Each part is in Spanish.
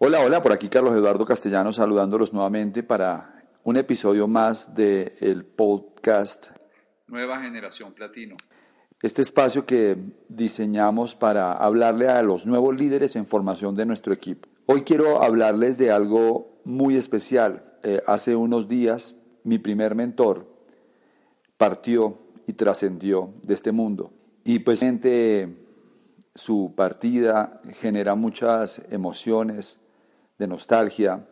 Hola, hola, por aquí Carlos Eduardo Castellano saludándolos nuevamente para un episodio más del el podcast Nueva Generación Platino. Este espacio que diseñamos para hablarle a los nuevos líderes en formación de nuestro equipo. Hoy quiero hablarles de algo muy especial. Eh, hace unos días mi primer mentor partió y trascendió de este mundo. Y pues su partida genera muchas emociones, de nostalgia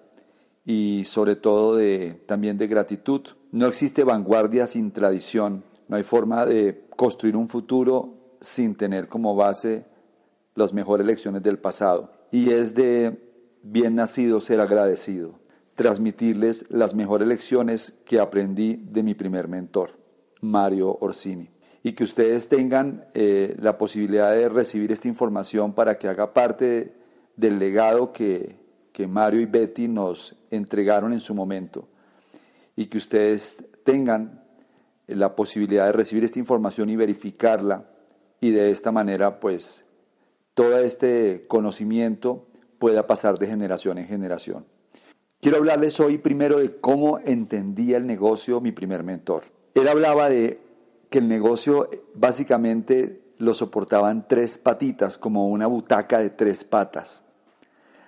y sobre todo de, también de gratitud. No existe vanguardia sin tradición, no hay forma de construir un futuro sin tener como base las mejores lecciones del pasado. Y es de bien nacido ser agradecido, transmitirles las mejores lecciones que aprendí de mi primer mentor, Mario Orsini. Y que ustedes tengan eh, la posibilidad de recibir esta información para que haga parte del legado que, que Mario y Betty nos entregaron en su momento y que ustedes tengan la posibilidad de recibir esta información y verificarla y de esta manera pues todo este conocimiento pueda pasar de generación en generación. Quiero hablarles hoy primero de cómo entendía el negocio mi primer mentor. Él hablaba de que el negocio básicamente lo soportaban tres patitas, como una butaca de tres patas.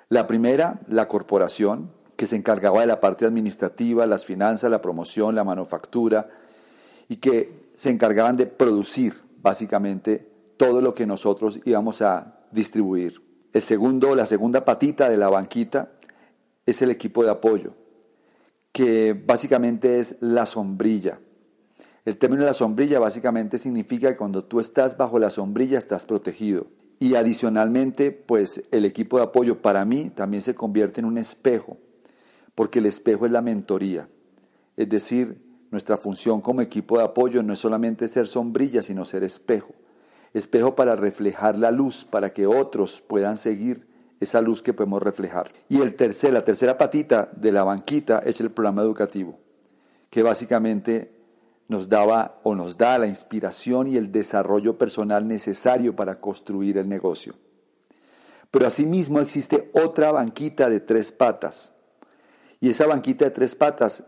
La primera, la corporación, que se encargaba de la parte administrativa, las finanzas, la promoción, la manufactura, y que se encargaban de producir básicamente todo lo que nosotros íbamos a distribuir. El segundo, la segunda patita de la banquita es el equipo de apoyo, que básicamente es la sombrilla. El término de la sombrilla básicamente significa que cuando tú estás bajo la sombrilla estás protegido. Y adicionalmente, pues el equipo de apoyo para mí también se convierte en un espejo, porque el espejo es la mentoría. Es decir, nuestra función como equipo de apoyo no es solamente ser sombrilla, sino ser espejo. Espejo para reflejar la luz, para que otros puedan seguir esa luz que podemos reflejar. Y el tercer, la tercera patita de la banquita es el programa educativo, que básicamente nos daba o nos da la inspiración y el desarrollo personal necesario para construir el negocio. Pero asimismo existe otra banquita de tres patas. Y esa banquita de tres patas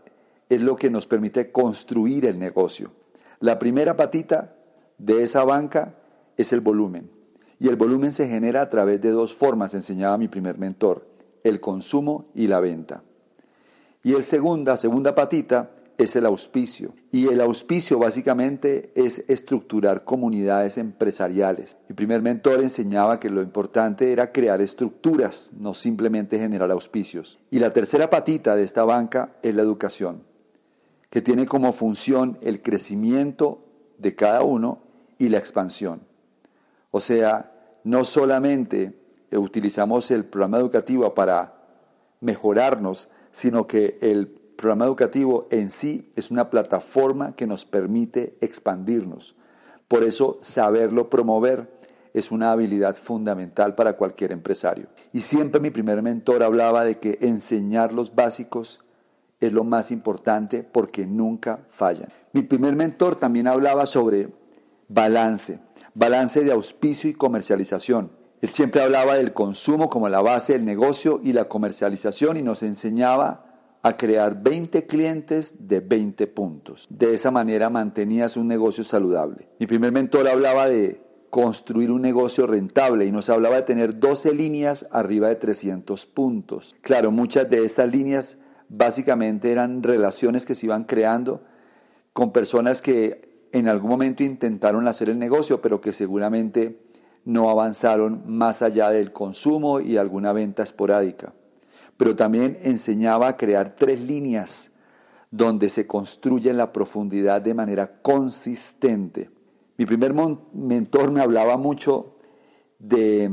es lo que nos permite construir el negocio. La primera patita de esa banca es el volumen. Y el volumen se genera a través de dos formas, enseñaba mi primer mentor, el consumo y la venta. Y el segunda, segunda patita es el auspicio. Y el auspicio básicamente es estructurar comunidades empresariales. Mi primer mentor enseñaba que lo importante era crear estructuras, no simplemente generar auspicios. Y la tercera patita de esta banca es la educación, que tiene como función el crecimiento de cada uno y la expansión. O sea, no solamente utilizamos el programa educativo para mejorarnos, sino que el programa educativo en sí es una plataforma que nos permite expandirnos. Por eso saberlo promover es una habilidad fundamental para cualquier empresario. Y siempre mi primer mentor hablaba de que enseñar los básicos es lo más importante porque nunca fallan. Mi primer mentor también hablaba sobre balance, balance de auspicio y comercialización. Él siempre hablaba del consumo como la base del negocio y la comercialización y nos enseñaba a crear 20 clientes de 20 puntos. De esa manera mantenías un negocio saludable. Mi primer mentor hablaba de construir un negocio rentable y nos hablaba de tener 12 líneas arriba de 300 puntos. Claro, muchas de estas líneas básicamente eran relaciones que se iban creando con personas que en algún momento intentaron hacer el negocio, pero que seguramente no avanzaron más allá del consumo y alguna venta esporádica pero también enseñaba a crear tres líneas donde se construye la profundidad de manera consistente. Mi primer mentor me hablaba mucho de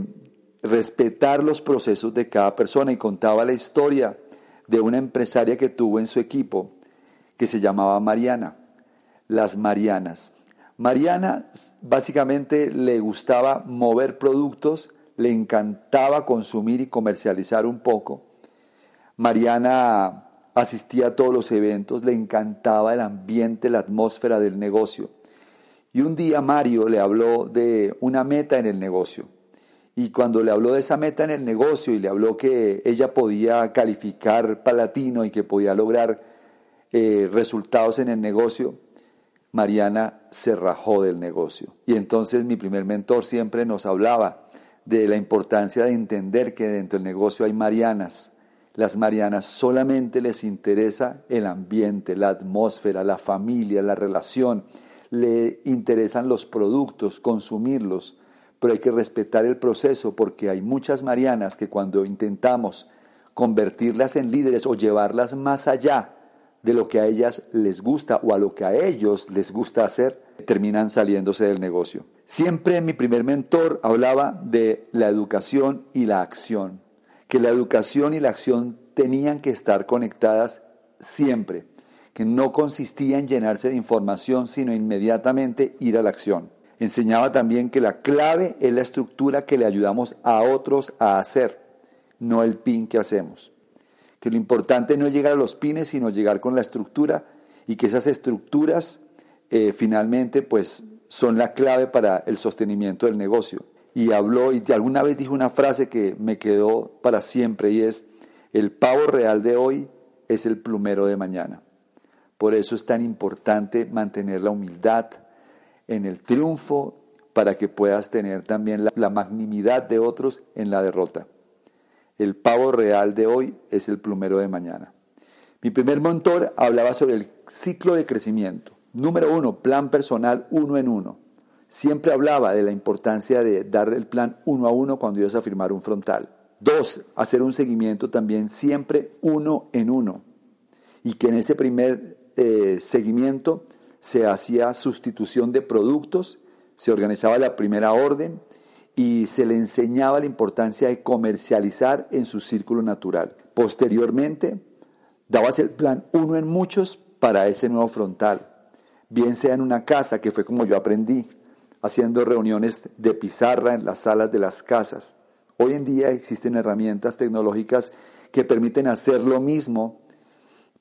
respetar los procesos de cada persona y contaba la historia de una empresaria que tuvo en su equipo que se llamaba Mariana, las Marianas. Mariana básicamente le gustaba mover productos, le encantaba consumir y comercializar un poco. Mariana asistía a todos los eventos, le encantaba el ambiente, la atmósfera del negocio. Y un día Mario le habló de una meta en el negocio. Y cuando le habló de esa meta en el negocio y le habló que ella podía calificar palatino y que podía lograr eh, resultados en el negocio, Mariana se rajó del negocio. Y entonces mi primer mentor siempre nos hablaba de la importancia de entender que dentro del negocio hay Marianas. Las Marianas solamente les interesa el ambiente, la atmósfera, la familia, la relación. Le interesan los productos, consumirlos pero hay que respetar el proceso porque hay muchas Marianas que cuando intentamos convertirlas en líderes o llevarlas más allá de lo que a ellas les gusta o a lo que a ellos les gusta hacer, terminan saliéndose del negocio. Siempre mi primer mentor hablaba de la educación y la acción, que la educación y la acción tenían que estar conectadas siempre, que no consistía en llenarse de información, sino inmediatamente ir a la acción. Enseñaba también que la clave es la estructura que le ayudamos a otros a hacer, no el pin que hacemos. Que lo importante no es llegar a los pines, sino llegar con la estructura y que esas estructuras eh, finalmente pues son la clave para el sostenimiento del negocio. Y habló y alguna vez dijo una frase que me quedó para siempre y es, el pavo real de hoy es el plumero de mañana. Por eso es tan importante mantener la humildad, en el triunfo para que puedas tener también la, magnimidad de otros en la derrota. El pavo real de hoy es el plumero de mañana. Mi primer mentor hablaba sobre el ciclo de crecimiento. Número uno, plan personal uno en uno. Siempre hablaba de la importancia de dar el plan uno a uno cuando ibas a firmar un frontal. Dos, hacer un seguimiento también siempre uno en uno. Y que en ese primer eh, seguimiento se hacía sustitución de productos, se organizaba la primera orden y se le enseñaba la importancia de comercializar en su círculo natural. Posteriormente, dabas el plan uno en muchos para ese nuevo frontal, bien sea en una casa, que fue como yo aprendí, haciendo reuniones de pizarra en las salas de las casas. Hoy en día existen herramientas tecnológicas que permiten hacer lo mismo,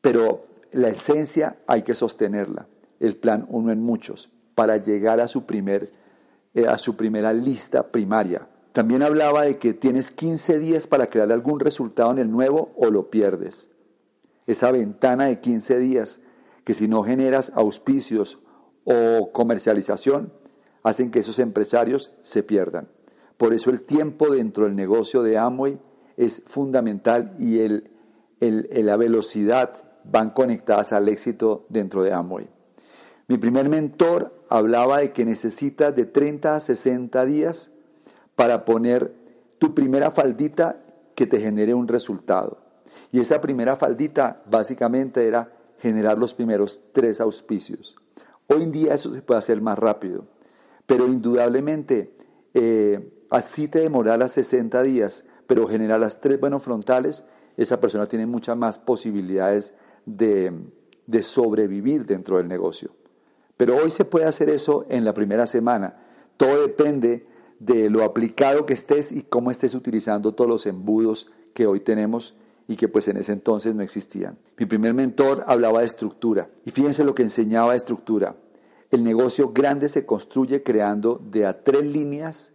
pero la esencia hay que sostenerla el plan uno en muchos para llegar a su, primer, eh, a su primera lista primaria. También hablaba de que tienes 15 días para crear algún resultado en el nuevo o lo pierdes. Esa ventana de 15 días que si no generas auspicios o comercialización, hacen que esos empresarios se pierdan. Por eso el tiempo dentro del negocio de Amway es fundamental y el, la velocidad van conectadas al éxito dentro de Amway. Mi primer mentor hablaba de que necesitas de 30 a 60 días para poner tu primera faldita que te genere un resultado. Y esa primera faldita básicamente era generar los primeros tres auspicios. Hoy en día eso se puede hacer más rápido, pero indudablemente eh, así te las 60 días, pero generar las tres buenos frontales, esa persona tiene muchas más posibilidades de sobrevivir dentro del negocio. Pero hoy se puede hacer eso en la primera semana. Todo depende de lo aplicado que estés y cómo estés utilizando todos los embudos que hoy tenemos y que pues en ese entonces no existían. Mi primer mentor hablaba de estructura y fíjense lo que enseñaba de estructura. El negocio grande se construye creando de a tres líneas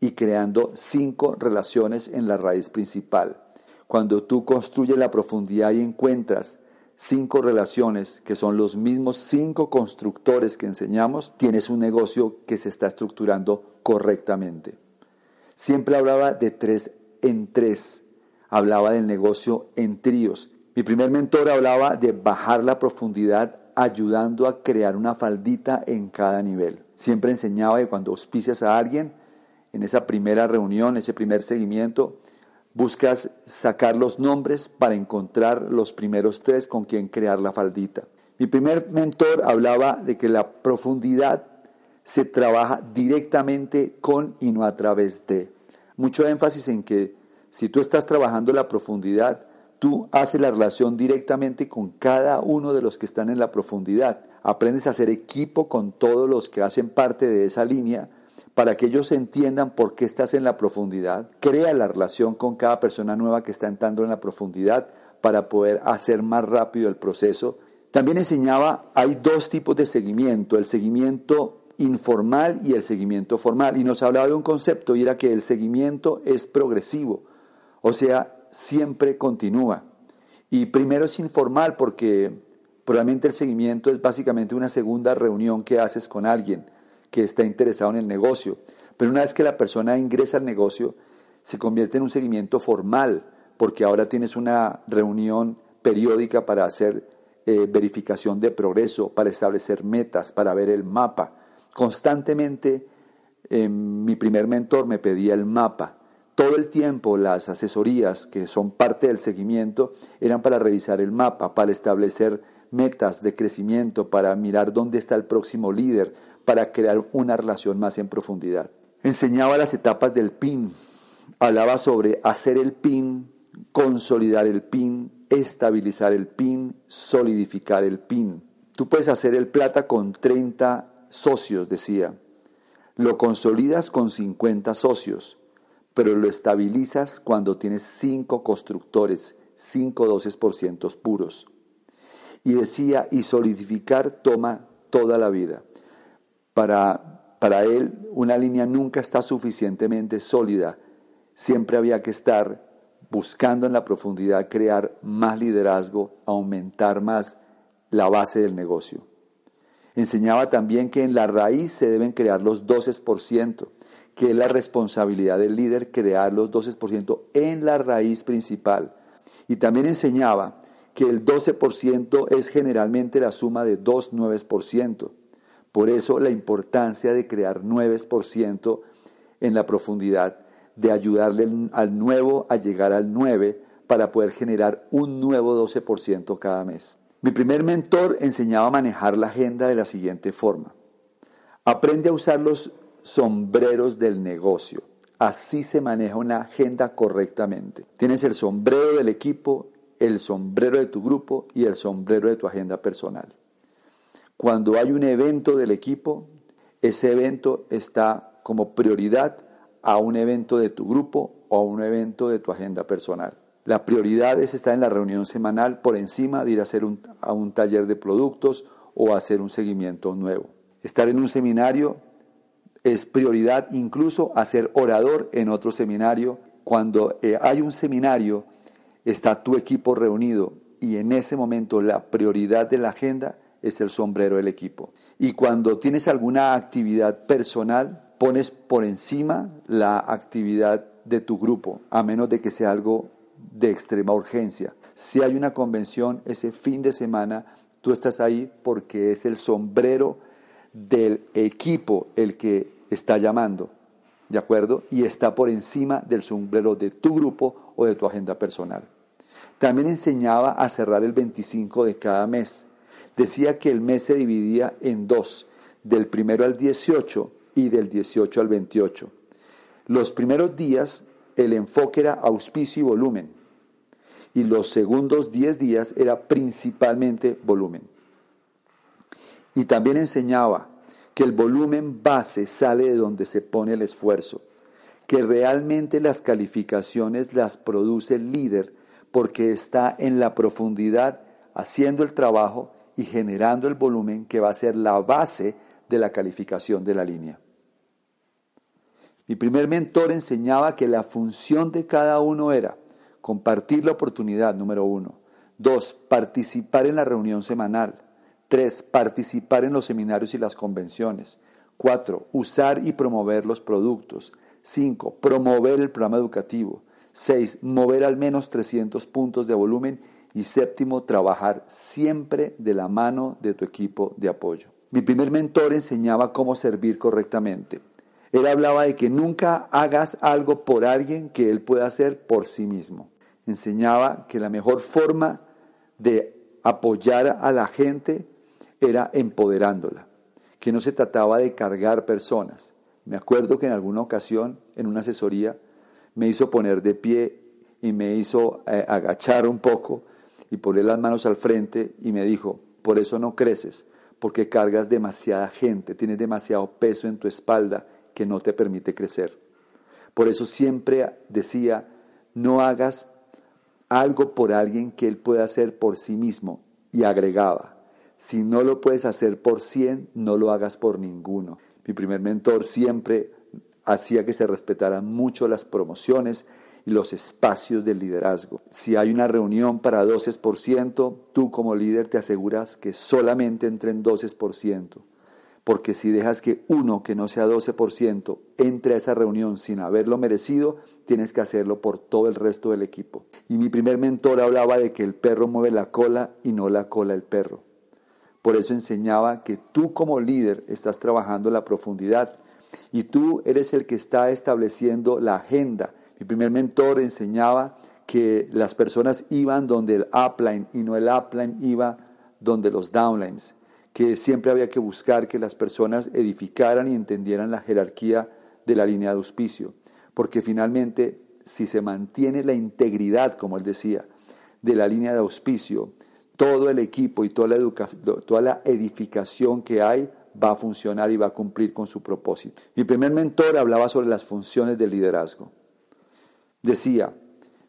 y creando cinco relaciones en la raíz principal. Cuando tú construyes la profundidad y encuentras cinco relaciones, que son los mismos cinco constructores que enseñamos, tienes un negocio que se está estructurando correctamente. Siempre hablaba de tres en tres, hablaba del negocio en tríos. Mi primer mentor hablaba de bajar la profundidad ayudando a crear una faldita en cada nivel. Siempre enseñaba que cuando auspicias a alguien, en esa primera reunión, ese primer seguimiento, Buscas sacar los nombres para encontrar los primeros tres con quien crear la faldita. Mi primer mentor hablaba de que la profundidad se trabaja directamente con y no a través de. Mucho énfasis en que si tú estás trabajando la profundidad, tú haces la relación directamente con cada uno de los que están en la profundidad. Aprendes a hacer equipo con todos los que hacen parte de esa línea para que ellos entiendan por qué estás en la profundidad. Crea la relación con cada persona nueva que está entrando en la profundidad para poder hacer más rápido el proceso. También enseñaba, hay dos tipos de seguimiento, el seguimiento informal y el seguimiento formal. Y nos hablaba de un concepto y era que el seguimiento es progresivo, o sea, siempre continúa. Y primero es informal porque probablemente el seguimiento es básicamente una segunda reunión que haces con alguien que está interesado en el negocio. Pero una vez que la persona ingresa al negocio, se convierte en un seguimiento formal, porque ahora tienes una reunión periódica para hacer eh, verificación de progreso, para establecer metas, para ver el mapa. Constantemente eh, mi primer mentor me pedía el mapa. Todo el tiempo las asesorías que son parte del seguimiento eran para revisar el mapa, para establecer metas de crecimiento, para mirar dónde está el próximo líder, para crear una relación más en profundidad. Enseñaba las etapas del PIN, hablaba sobre hacer el PIN, consolidar el PIN, estabilizar el PIN, solidificar el PIN. Tú puedes hacer el plata con 30 socios, decía. Lo consolidas con 50 socios, pero lo estabilizas cuando tienes 5 constructores, 5 12% puros. Y decía, y solidificar toma toda la vida. Para, para él, una línea nunca está suficientemente sólida. Siempre había que estar buscando en la profundidad crear más liderazgo, aumentar más la base del negocio. Enseñaba también que en la raíz se deben crear los 12%, que es la responsabilidad del líder crear los 12% en la raíz principal. Y también enseñaba que el 12% es generalmente la suma de dos 9%. Por eso la importancia de crear 9% en la profundidad, de ayudarle al nuevo a llegar al 9 para poder generar un nuevo 12% cada mes. Mi primer mentor enseñaba a manejar la agenda de la siguiente forma. Aprende a usar los sombreros del negocio. Así se maneja una agenda correctamente. Tienes el sombrero del equipo, el sombrero de tu grupo y el sombrero de tu agenda personal. Cuando hay un evento del equipo, ese evento está como prioridad a un evento de tu grupo o a un evento de tu agenda personal. La prioridad es estar en la reunión semanal por encima de ir a hacer un, a un taller de productos o hacer un seguimiento nuevo. Estar en un seminario es prioridad incluso hacer orador en otro seminario. Cuando eh, hay un seminario, está tu equipo reunido y en ese momento la prioridad de la agenda es el sombrero del equipo. Y cuando tienes alguna actividad personal, pones por encima la actividad de tu grupo, a menos de que sea algo de extrema urgencia. Si hay una convención ese fin de semana, tú estás ahí porque es el sombrero del equipo el que está llamando, ¿de acuerdo? Y está por encima del sombrero de tu grupo o de tu agenda personal. También enseñaba a cerrar el 25 de cada mes. Decía que el mes se dividía en dos, del primero al 18 y del 18 al 28. Los primeros días el enfoque era auspicio y volumen. Y los segundos 10 días era principalmente volumen. Y también enseñaba que el volumen base sale de donde se pone el esfuerzo, que realmente las calificaciones las produce el líder porque está en la profundidad haciendo el trabajo y generando el volumen que va a ser la base de la calificación de la línea. Mi primer mentor enseñaba que la función de cada uno era compartir la oportunidad, número uno. Dos, participar en la reunión semanal. Tres, participar en los seminarios y las convenciones. Cuatro, usar y promover los productos. Cinco, promover el programa educativo. Seis, mover al menos 300 puntos de volumen. Y séptimo, trabajar siempre de la mano de tu equipo de apoyo. Mi primer mentor enseñaba cómo servir correctamente. Él hablaba de que nunca hagas algo por alguien que él pueda hacer por sí mismo. Enseñaba que la mejor forma de apoyar a la gente era empoderándola, que no se trataba de cargar personas. Me acuerdo que en alguna ocasión, en una asesoría, me hizo poner de pie y me hizo eh, agachar un poco y poner las manos al frente y me dijo, por eso no creces, porque cargas demasiada gente, tienes demasiado peso en tu espalda que no te permite crecer. Por eso siempre decía, no hagas algo por alguien que él pueda hacer por sí mismo. Y agregaba, si no lo puedes hacer por cien, no lo hagas por ninguno. Mi primer mentor siempre hacía que se respetaran mucho las promociones y los espacios del liderazgo. Si hay una reunión para 12%, tú como líder te aseguras que solamente entren 12% porque si dejas que uno que no sea 12% entre a esa reunión sin haberlo merecido, tienes que hacerlo por todo el resto del equipo. Y mi primer mentor hablaba de que el perro mueve la cola y no la cola el perro. Por eso enseñaba que tú como líder estás trabajando la profundidad y tú eres el que está estableciendo la agenda. Mi primer mentor enseñaba que las personas iban donde el upline y no el upline iba donde los downlines que siempre había que buscar que las personas edificaran y entendieran la jerarquía de la línea de auspicio, porque finalmente si se mantiene la integridad, como él decía, de la línea de auspicio, todo el equipo y toda la, edificación que hay va a funcionar y va a cumplir con su propósito. Mi primer mentor hablaba sobre las funciones del liderazgo. Decía,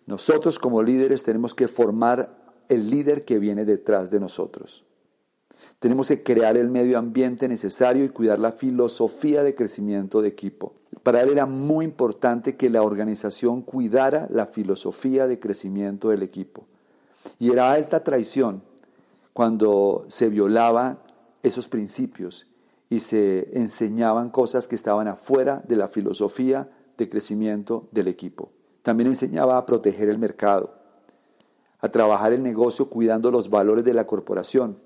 nosotros como líderes tenemos que formar el líder que viene detrás de nosotros. Tenemos que crear el medio ambiente necesario y cuidar la filosofía de crecimiento de equipo. Para él era muy importante que la organización cuidara la filosofía de crecimiento del equipo. Y era alta traición cuando se violaban esos principios y se enseñaban cosas que estaban afuera de la filosofía de crecimiento del equipo. También enseñaba a proteger el mercado, a trabajar el negocio cuidando los valores de la corporación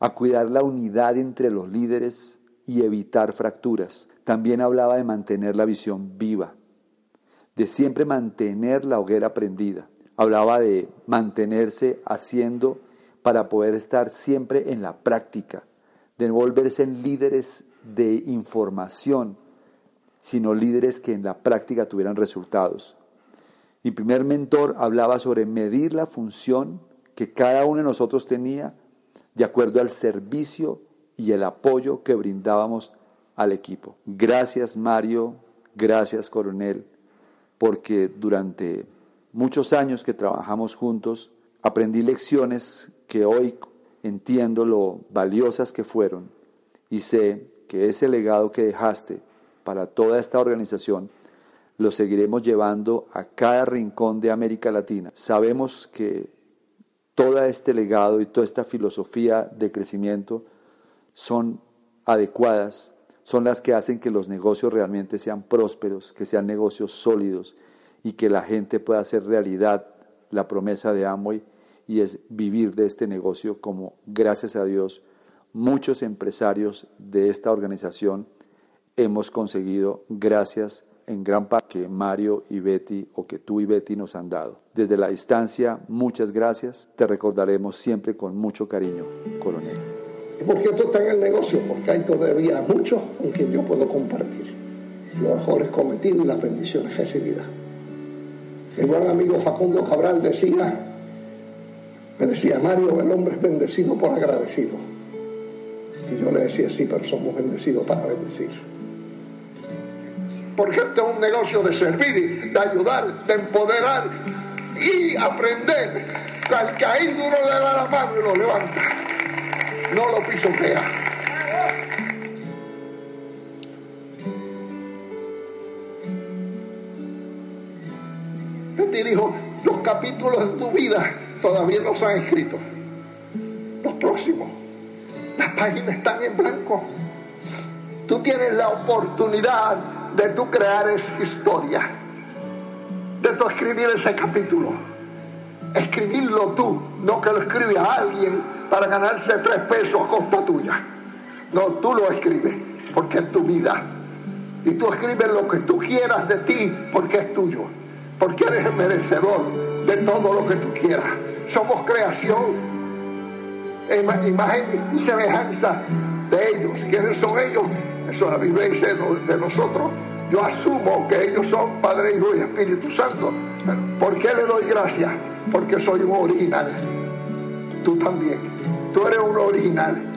a cuidar la unidad entre los líderes y evitar fracturas. También hablaba de mantener la visión viva, de siempre mantener la hoguera prendida. Hablaba de mantenerse haciendo para poder estar siempre en la práctica, de volverse en líderes de información, sino líderes que en la práctica tuvieran resultados. Mi primer mentor hablaba sobre medir la función que cada uno de nosotros tenía de acuerdo al servicio y el apoyo que brindábamos al equipo. Gracias Mario, gracias Coronel, porque durante muchos años que trabajamos juntos, aprendí lecciones que hoy entiendo lo valiosas que fueron y sé que ese legado que dejaste para toda esta organización lo seguiremos llevando a cada rincón de América Latina. Sabemos que todo este legado y toda esta filosofía de crecimiento son adecuadas, son las que hacen que los negocios realmente sean prósperos, que sean negocios sólidos y que la gente pueda hacer realidad la promesa de Amway y es vivir de este negocio como, gracias a Dios, muchos empresarios de esta organización hemos conseguido gracias en gran parte que Mario y Betty o que tú y Betty nos han dado. Desde la distancia, muchas gracias. Te recordaremos siempre con mucho cariño, coronel. ¿Y por qué tú estás en el negocio? Porque hay todavía mucho con quien yo puedo compartir los mejores cometidos y las bendiciones recibidas. Mi buen amigo Facundo Cabral decía, me decía, Mario, el hombre es bendecido por agradecido. Y yo le decía, sí, pero somos bendecidos para bendecir porque este es un negocio de servir, de ayudar, de empoderar y aprender. Al caído uno le da la mano y lo levanta, no lo pisotea. Betty dijo, los capítulos de tu vida todavía no se han escrito. Los próximos. Las páginas están en blanco. Tú tienes la oportunidad de tú crear esa historia, de tú escribir ese capítulo. Escribirlo tú, no que lo escribe a alguien para ganarse tres pesos a costa tuya. No, tú lo escribes porque es tu vida. Y tú escribes lo que tú quieras de ti porque es tuyo. Porque eres el merecedor de todo lo que tú quieras. Somos creación, imagen y semejanza de ellos. ¿Quiénes son ellos? Eso la Biblia dice de nosotros Yo asumo que ellos son Padre, Hijo y Espíritu Santo. ¿Por qué le doy gracias? Porque soy un original. Tú también. Tú eres un original.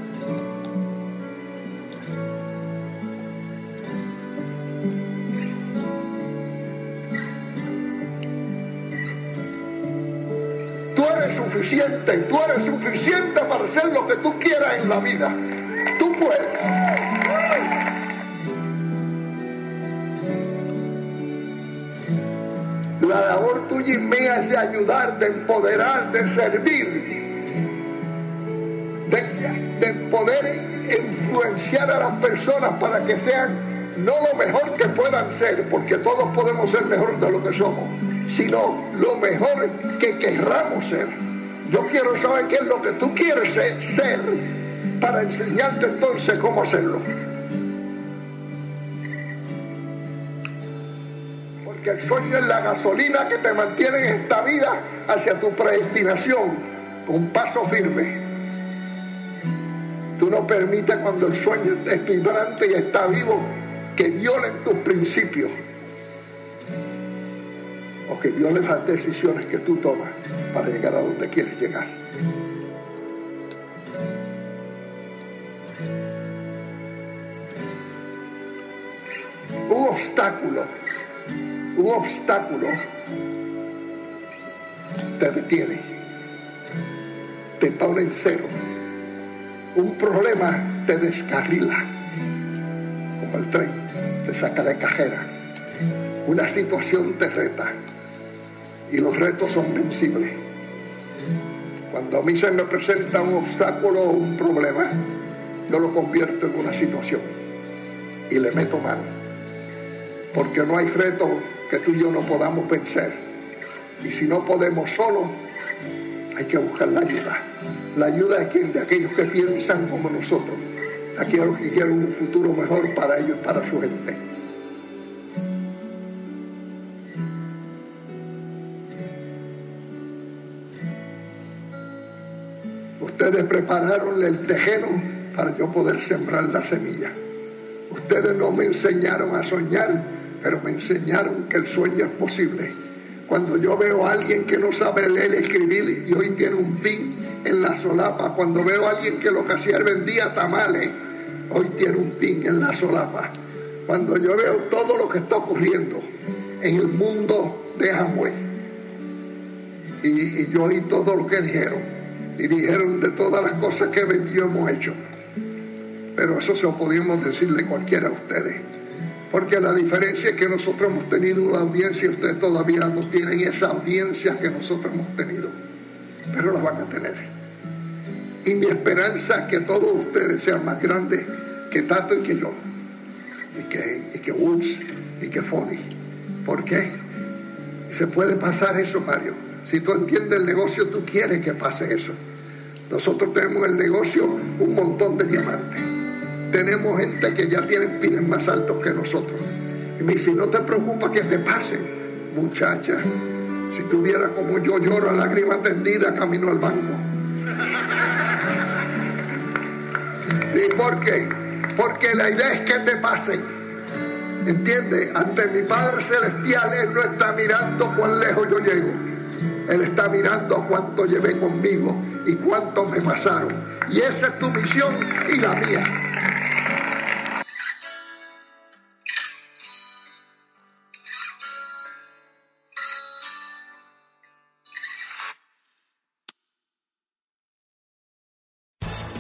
Suficiente, tú eres suficiente para hacer lo que tú quieras en la vida. Tú puedes. La labor tuya y mía es de ayudar, de empoderar, de servir, de, de poder influenciar a las personas para que sean no lo mejor que puedan ser, porque todos podemos ser mejor de lo que somos, sino lo mejor que querramos ser. Yo quiero saber qué es lo que tú quieres ser, para enseñarte entonces cómo hacerlo. Porque el sueño es la gasolina que te mantiene en esta vida hacia tu predestinación con paso firme. Tú no permites cuando el sueño es vibrante y está vivo que violen tus principios que violen las decisiones que tú tomas para llegar a donde quieres llegar. Un obstáculo, un obstáculo te detiene, te pone en cero. Un problema te descarrila, como el tren, te saca de cajera. Una situación te reta y los retos son vencibles. Cuando a mí se me presenta un obstáculo o un problema, yo lo convierto en una situación y le meto mano. Porque no hay reto que tú y yo no podamos vencer. Y si no podemos solo, hay que buscar la ayuda. La ayuda de, quien, de aquellos que piensan como nosotros, aquellos que quieren un futuro mejor para ellos y para su gente. Ustedes prepararon el tejeno para yo poder sembrar la semilla. Ustedes no me enseñaron a soñar, pero me enseñaron que el sueño es posible. Cuando yo veo a alguien que no sabe leer escribir y hoy tiene un pin en la solapa, cuando veo a alguien que lo que hacía vendía tamales, hoy tiene un pin en la solapa. Cuando yo veo todo lo que está ocurriendo en el mundo de Amway, y, y yo oí todo lo que dijeron, y dijeron de todas las cosas que yo hemos hecho. Pero eso se lo podíamos decirle cualquiera a ustedes. Porque la diferencia es que nosotros hemos tenido una audiencia y ustedes todavía no tienen esa audiencia que nosotros hemos tenido. Pero la van a tener. Y mi esperanza es que todos ustedes sean más grandes que Tato y que yo. Y que, y que y que Foley. ¿Por qué? Se puede pasar eso, Mario. Si tú entiendes el negocio, tú quieres que pase eso. Nosotros tenemos en el negocio un montón de diamantes. Tenemos gente que ya tiene pines más altos que nosotros. Y me dice, no te preocupes que te pase, muchacha. Si tuviera como yo lloro a lágrima tendida camino al banco. ¿Y por qué? Porque la idea es que te pase. ¿Entiendes? Ante mi Padre Celestial, Él no está mirando cuán lejos yo llego. Él está mirando cuánto llevé conmigo y cuánto me pasaron. Y esa es tu misión y la mía.